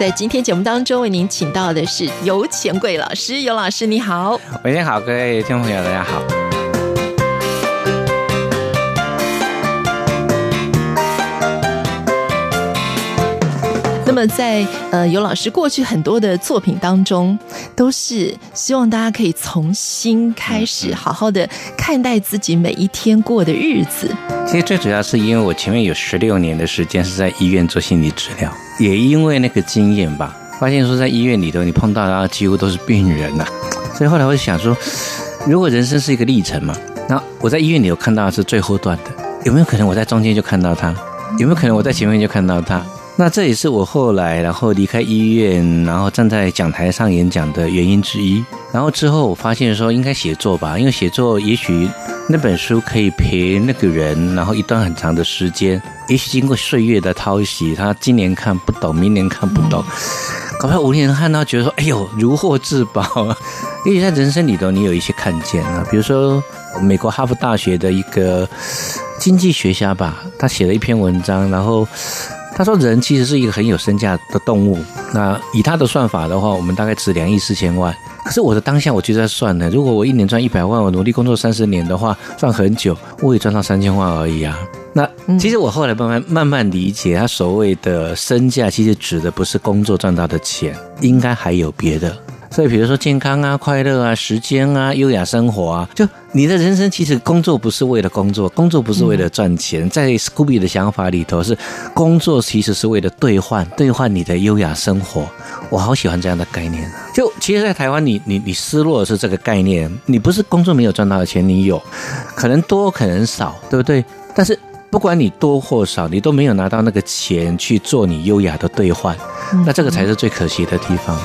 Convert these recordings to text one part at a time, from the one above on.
在今天节目当中，为您请到的是尤钱贵老师。尤老师，你好。喂，你好，各位听众朋友，大家好。那么在呃尤老师过去很多的作品当中，都是希望大家可以从新开始，好好的看待自己每一天过的日子。其实最主要是因为我前面有十六年的时间是在医院做心理治疗，也因为那个经验吧，发现说在医院里头你碰到的几乎都是病人呐、啊，所以后来我就想说，如果人生是一个历程嘛，那我在医院里有看到的是最后段的，有没有可能我在中间就看到他？有没有可能我在前面就看到他？那这也是我后来，然后离开医院，然后站在讲台上演讲的原因之一。然后之后我发现说，应该写作吧，因为写作也许那本书可以陪那个人，然后一段很长的时间。也许经过岁月的淘洗，他今年看不懂，明年看不懂，搞不好五年看到觉得说，哎呦，如获至宝。也许在人生里头，你有一些看见啊，比如说美国哈佛大学的一个经济学家吧，他写了一篇文章，然后。他说：“人其实是一个很有身价的动物。那以他的算法的话，我们大概值两亿四千万。可是我的当下，我就在算呢。如果我一年赚一百万，我努力工作三十年的话，赚很久，我也赚到三千万而已啊。那其实我后来慢慢慢慢理解，他所谓的身价，其实指的不是工作赚到的钱，应该还有别的。”所以，比如说健康啊、快乐啊、时间啊、优雅生活啊，就你的人生其实工作不是为了工作，工作不是为了赚钱。在 Scooby 的想法里头，是工作其实是为了兑换，兑换你的优雅生活。我好喜欢这样的概念啊！就其实，在台湾，你你你失落的是这个概念，你不是工作没有赚到的钱，你有可能多，可能少，对不对？但是不管你多或少，你都没有拿到那个钱去做你优雅的兑换，那这个才是最可惜的地方。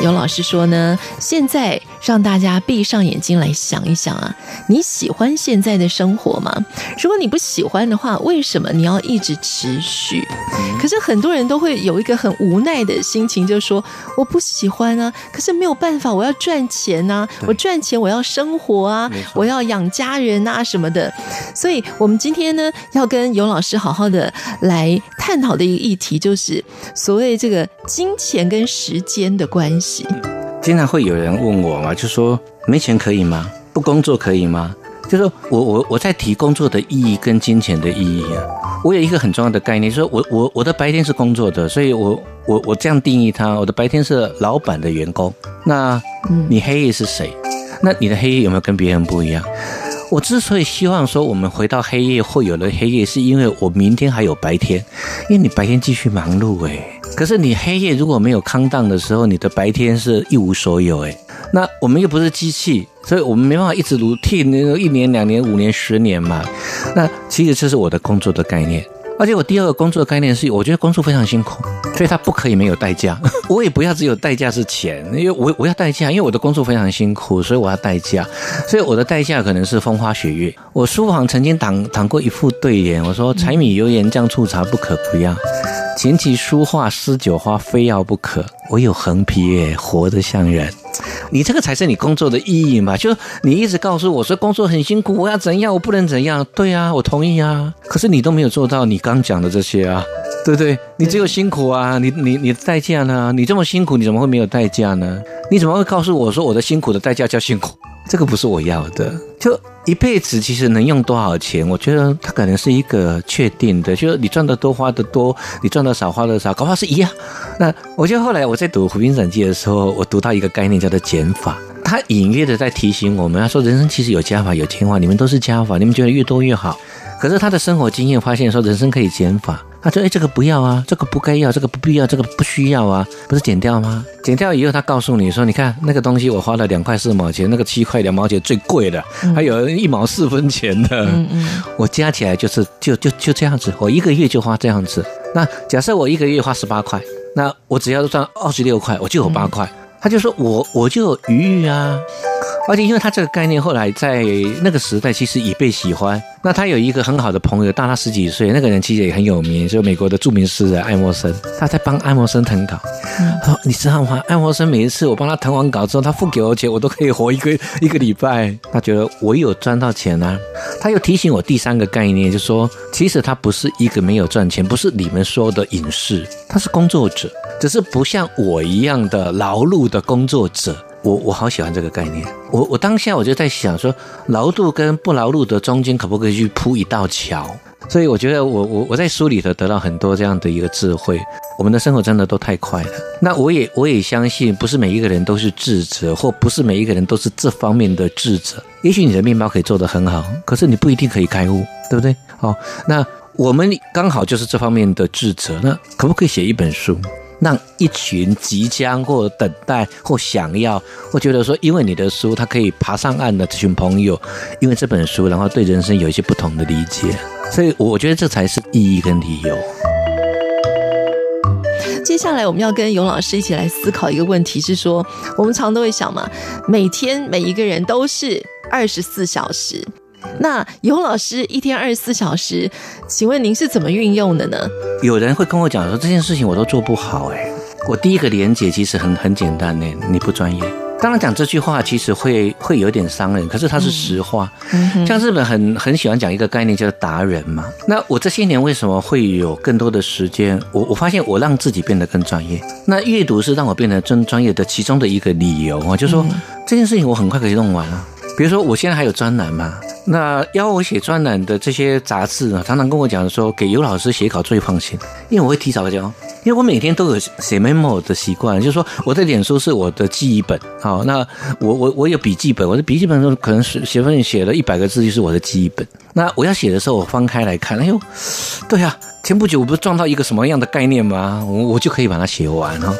有老师说呢，现在让大家闭上眼睛来想一想啊，你喜欢现在的生活吗？如果你不喜欢的话，为什么你要一直持续？可是很多人都会有一个很无奈的心情，就是说我不喜欢啊，可是没有办法，我要赚钱啊，我赚钱我要生活啊，我要养家人啊什么的。所以，我们今天呢，要跟尤老师好好的来探讨的一个议题，就是所谓这个金钱跟时间的关系。经常会有人问我嘛，就说没钱可以吗？不工作可以吗？就说我我我在提工作的意义跟金钱的意义啊。我有一个很重要的概念，说我我我的白天是工作的，所以我我我这样定义它，我的白天是老板的员工。那你黑夜是谁？那你的黑夜有没有跟别人不一样？我之所以希望说我们回到黑夜或有了黑夜，是因为我明天还有白天，因为你白天继续忙碌诶。可是你黑夜如果没有康荡的时候，你的白天是一无所有诶。那我们又不是机器，所以我们没办法一直如替那个一年、两年、五年、十年嘛。那其实这是我的工作的概念，而且我第二个工作的概念是，我觉得工作非常辛苦，所以它不可以没有代价。我也不要只有代价是钱，因为我我要代价，因为我的工作非常辛苦，所以我要代价。所以我的代价可能是风花雪月。我书房曾经挡挡过一副对联，我说：柴米油盐酱醋茶不可不要。琴棋书画诗酒花非要不可，我有横批耶，活得像人。你这个才是你工作的意义嘛？就你一直告诉我说工作很辛苦，我要怎样，我不能怎样。对啊，我同意啊。可是你都没有做到你刚讲的这些啊，对不对？你只有辛苦啊，你你你的代价呢？你这么辛苦，你怎么会没有代价呢？你怎么会告诉我说我的辛苦的代价叫辛苦？这个不是我要的。就一辈子其实能用多少钱，我觉得它可能是一个确定的，就是你赚的多花的多，你赚的少花的少，搞不好是一样。那我觉得后来我在读《湖滨散记》的时候，我读到一个概念叫做减法，它隐约的在提醒我们，他说人生其实有加法有减法，你们都是加法，你们觉得越多越好。可是他的生活经验发现说，人生可以减法，他说：“哎，这个不要啊，这个不该要，这个不必要，这个不需要啊，不是剪掉吗？剪掉以后，他告诉你说：你看那个东西，我花了两块四毛钱，那个七块两毛钱最贵的，还有一毛四分钱的，嗯嗯，我加起来就是就就就这样子，我一个月就花这样子。那假设我一个月花十八块，那我只要赚二十六块，我就有八块。他就说我我就有余裕啊。”而且，因为他这个概念后来在那个时代其实也被喜欢。那他有一个很好的朋友，大他十几岁，那个人其实也很有名，就是美国的著名诗人爱默生。他在帮爱默生誊稿。他说：“你知道吗？爱默生每一次我帮他誊完稿之后，他付给我钱，我都可以活一个一个礼拜。他觉得我有赚到钱啊。他又提醒我第三个概念，就是说，其实他不是一个没有赚钱，不是你们说的隐士，他是工作者，只是不像我一样的劳碌的工作者。”我我好喜欢这个概念，我我当下我就在想说，劳碌跟不劳碌的中间可不可以去铺一道桥？所以我觉得我我我在书里头得到很多这样的一个智慧。我们的生活真的都太快了，那我也我也相信，不是每一个人都是智者，或不是每一个人都是这方面的智者。也许你的面包可以做得很好，可是你不一定可以开悟，对不对？好，那我们刚好就是这方面的智者，那可不可以写一本书？让一群即将或等待或想要或觉得说，因为你的书，他可以爬上岸的这群朋友，因为这本书，然后对人生有一些不同的理解，所以我觉得这才是意义跟理由。接下来我们要跟游老师一起来思考一个问题，是说我们常都会想嘛，每天每一个人都是二十四小时。那尤老师一天二十四小时，请问您是怎么运用的呢？有人会跟我讲说，这件事情我都做不好哎。我第一个连结其实很很简单呢，你不专业。当然讲这句话其实会会有点伤人，可是它是实话。嗯，像日本很很喜欢讲一个概念叫达人嘛。那我这些年为什么会有更多的时间？我我发现我让自己变得更专业。那阅读是让我变得更专业的其中的一个理由啊，就是说这件事情我很快可以弄完啊。比如说我现在还有专栏嘛。那邀我写专栏的这些杂志呢，常常跟我讲说，给尤老师写稿最放心，因为我会提早交，因为我每天都有写 memo 的习惯，就是说我的脸书是我的记忆本，好，那我我我有笔记本，我的笔记本中可能是写份写了一百个字，就是我的记忆本。那我要写的时候，我翻开来看，哎呦，对啊，前不久我不是撞到一个什么样的概念吗？我我就可以把它写完哈。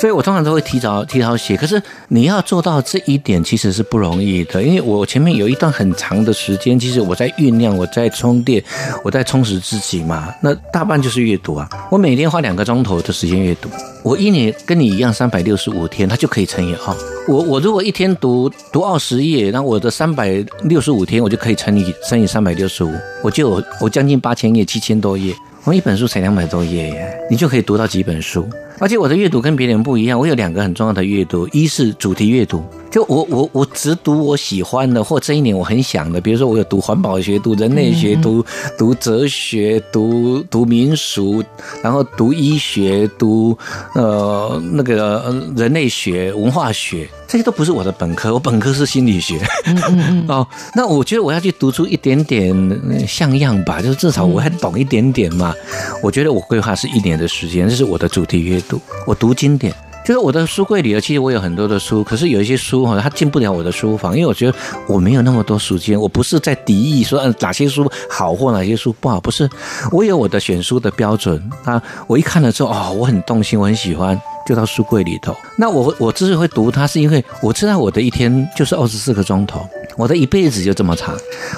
所以我通常都会提早提早写，可是你要做到这一点其实是不容易的，因为我前面有一段很长的时间，其实我在酝酿，我在充电，我在充实自己嘛。那大半就是阅读啊，我每天花两个钟头的时间阅读，我一年跟你一样三百六十五天，它就可以乘以二。我我如果一天读读二十页，那我的三百六十五天我就可以乘以乘以三百六十五，我就我将近八千页，七千多页。我一本书才两百多页耶，你就可以读到几本书。而且我的阅读跟别人不一样，我有两个很重要的阅读，一是主题阅读，就我我我只读我喜欢的或这一年我很想的，比如说我有读环保学、读人类学、读读哲学、读读民俗，然后读医学、读呃那个人类学、文化学，这些都不是我的本科，我本科是心理学。哦，那我觉得我要去读出一点点像样吧，就是至少我还懂一点点嘛。我觉得我规划是一年的时间，这是我的主题阅读。读我读经典，就是我的书柜里其实我有很多的书，可是有一些书哈，它进不了我的书房，因为我觉得我没有那么多时间。我不是在敌意说，嗯，哪些书好或哪些书不好，不是。我有我的选书的标准啊。我一看了之后，哦，我很动心，我很喜欢，就到书柜里头。那我我之所以会读它，是因为我知道我的一天就是二十四个钟头。我的一辈子就这么长，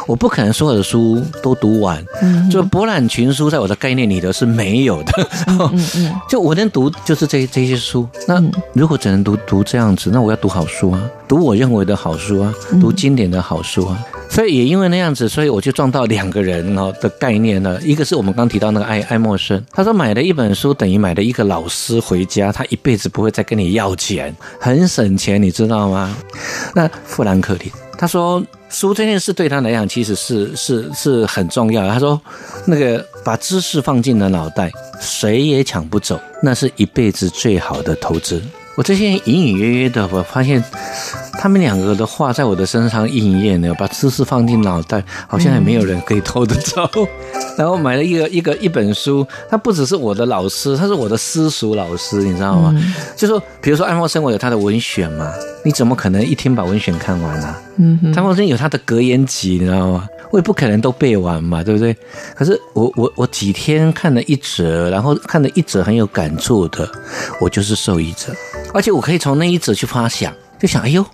我不可能所有的书都读完。嗯，就博览群书，在我的概念里头是没有的。嗯嗯，就我能读就是这这些书。那如果只能读读这样子，那我要读好书啊，读我认为的好书啊，读经典的好书啊。所以也因为那样子，所以我就撞到两个人哦的概念了。一个是我们刚提到那个爱爱默生，他说买了一本书等于买了一个老师回家，他一辈子不会再跟你要钱，很省钱，你知道吗？那富兰克林。他说：“书这件事对他来讲，其实是是是很重要。他说，那个把知识放进了脑袋，谁也抢不走，那是一辈子最好的投资。”我这些隐隐约约的，我发现他们两个的话在我的身上应验了。把知识放进脑袋，好像也没有人可以偷得走。然后买了一个一个一本书，他不只是我的老师，他是我的私塾老师，你知道吗？就说，比如说安默生，我有他的文选嘛。你怎么可能一天把文选看完呢、啊？嗯哼，张凤祯有他的格言集，你知道吗？我也不可能都背完嘛，对不对？可是我我我几天看了一则，然后看了一则很有感触的，我就是受益者，而且我可以从那一则去发想，就想，哎呦，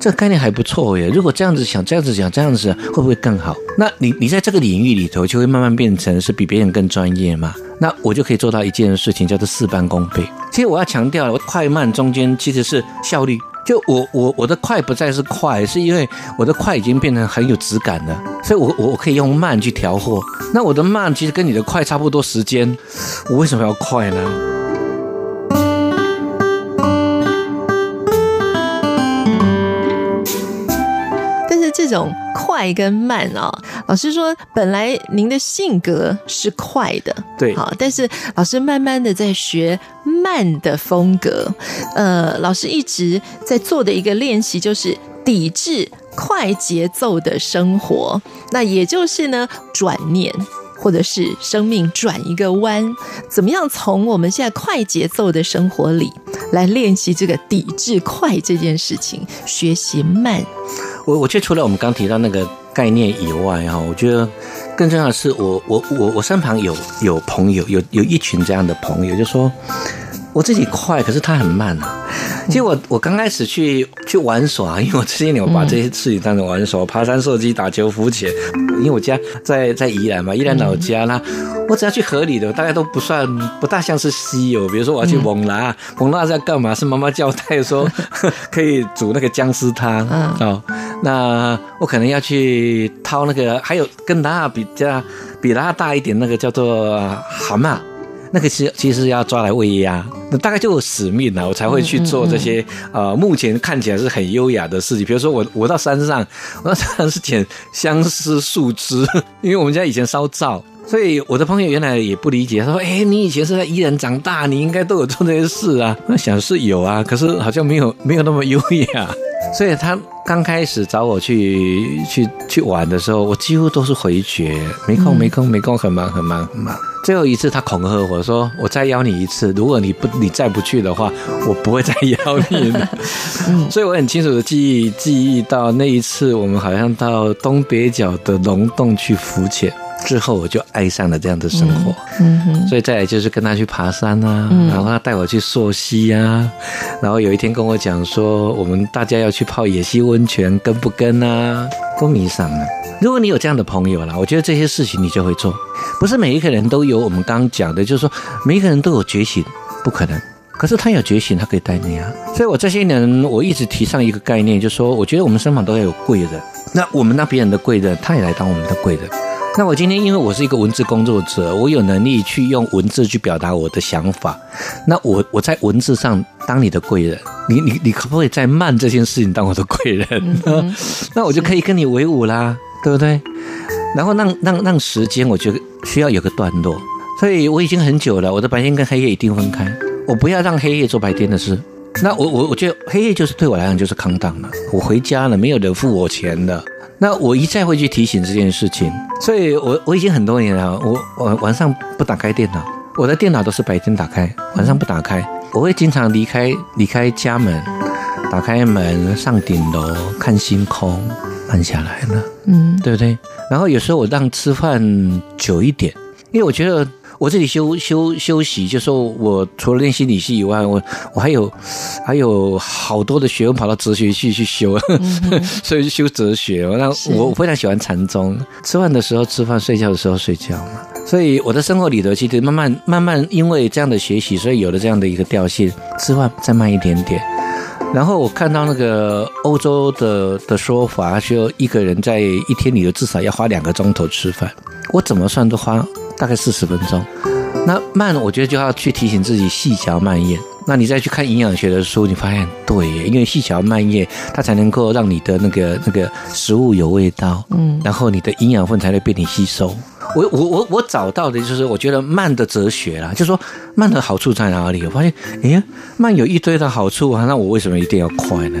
这个概念还不错耶！如果这样子想，这样子讲，这样子会不会更好？那你你在这个领域里头，就会慢慢变成是比别人更专业嘛？那我就可以做到一件事情，叫做事半功倍。其实我要强调，我快慢中间其实是效率。就我我我的快不再是快，是因为我的快已经变成很有质感了，所以我我我可以用慢去调和。那我的慢其实跟你的快差不多时间，我为什么要快呢？种快跟慢啊、哦，老师说，本来您的性格是快的，对，好，但是老师慢慢的在学慢的风格。呃，老师一直在做的一个练习就是抵制快节奏的生活，那也就是呢，转念或者是生命转一个弯，怎么样从我们现在快节奏的生活里来练习这个抵制快这件事情，学习慢。我我觉得除了我们刚提到那个概念以外哈，我觉得更重要的是我我我我身旁有有朋友有有一群这样的朋友，就说我自己快，可是他很慢啊。其实我我刚开始去去玩耍，因为我这些年我把这些事情当成玩耍，爬山、射击、打球、浮潜。因为我家在在宜兰嘛，宜兰老家啦，我只要去河里的，大概都不算不大像是稀有。比如说我要去蒙拉，蒙拉是要干嘛？是妈妈交代说 可以煮那个姜丝汤哦。那我可能要去掏那个，还有跟拉比较比拉大一点那个叫做蛤蟆，那个其其实要抓来喂鸭，那大概就有使命了，我才会去做这些呃目前看起来是很优雅的事情。比如说我我到山上，我到山上是捡相思树枝，因为我们家以前烧灶，所以我的朋友原来也不理解，他说：“哎，你以前是在伊人长大，你应该都有做这些事啊。”那想是有啊，可是好像没有没有那么优雅。所以他刚开始找我去去去玩的时候，我几乎都是回绝，没空没空没空，很忙很忙很忙。最后一次他恐吓我说：“我再邀你一次，如果你不你再不去的话，我不会再邀你了。”所以我很清楚的记忆记忆到那一次，我们好像到东北角的龙洞去浮潜。之后我就爱上了这样的生活，嗯哼，所以再来就是跟他去爬山啊，然后他带我去溯溪啊，然后有一天跟我讲说，我们大家要去泡野溪温泉，跟不跟啊？都迷上了。如果你有这样的朋友啦，我觉得这些事情你就会做。不是每一个人都有我们刚刚讲的，就是说每一个人都有觉醒，不可能。可是他有觉醒，他可以带你啊。所以我这些年我一直提倡一个概念，就是说我觉得我们身旁都要有贵人。那我们那别人的贵人，他也来当我们的贵人。那我今天因为我是一个文字工作者，我有能力去用文字去表达我的想法。那我我在文字上当你的贵人，你你你可不可以在慢这件事情当我的贵人？嗯、那我就可以跟你为伍啦，对不对？然后让让让时间，我觉得需要有个段落。所以我已经很久了，我的白天跟黑夜一定分开。我不要让黑夜做白天的事。那我我我觉得黑夜就是对我来讲就是空荡了。我回家了，没有人付我钱了。那我一再会去提醒这件事情，所以我我已经很多年了，我我晚上不打开电脑，我的电脑都是白天打开，晚上不打开。我会经常离开离开家门，打开门上顶楼看星空，慢下来了，嗯，对不对？然后有时候我让吃饭久一点，因为我觉得。我这里休休休息，就说我除了练心理系以外，我我还有还有好多的学问跑到哲学系去修，嗯、所以修哲学。那我非常喜欢禅宗，吃饭的时候吃饭，睡觉的时候睡觉嘛。所以我的生活里头，其实慢慢慢慢因为这样的学习，所以有了这样的一个调性，吃饭再慢一点点。然后我看到那个欧洲的的说法，说一个人在一天里头至少要花两个钟头吃饭，我怎么算都花。大概四十分钟，那慢，我觉得就要去提醒自己细嚼慢咽。那你再去看营养学的书，你发现对耶，因为细嚼慢咽，它才能够让你的那个那个食物有味道，嗯，然后你的营养分才会被你吸收。我我我我找到的就是，我觉得慢的哲学啦，就是说慢的好处在哪里？我发现，哎呀，慢有一堆的好处啊，那我为什么一定要快呢？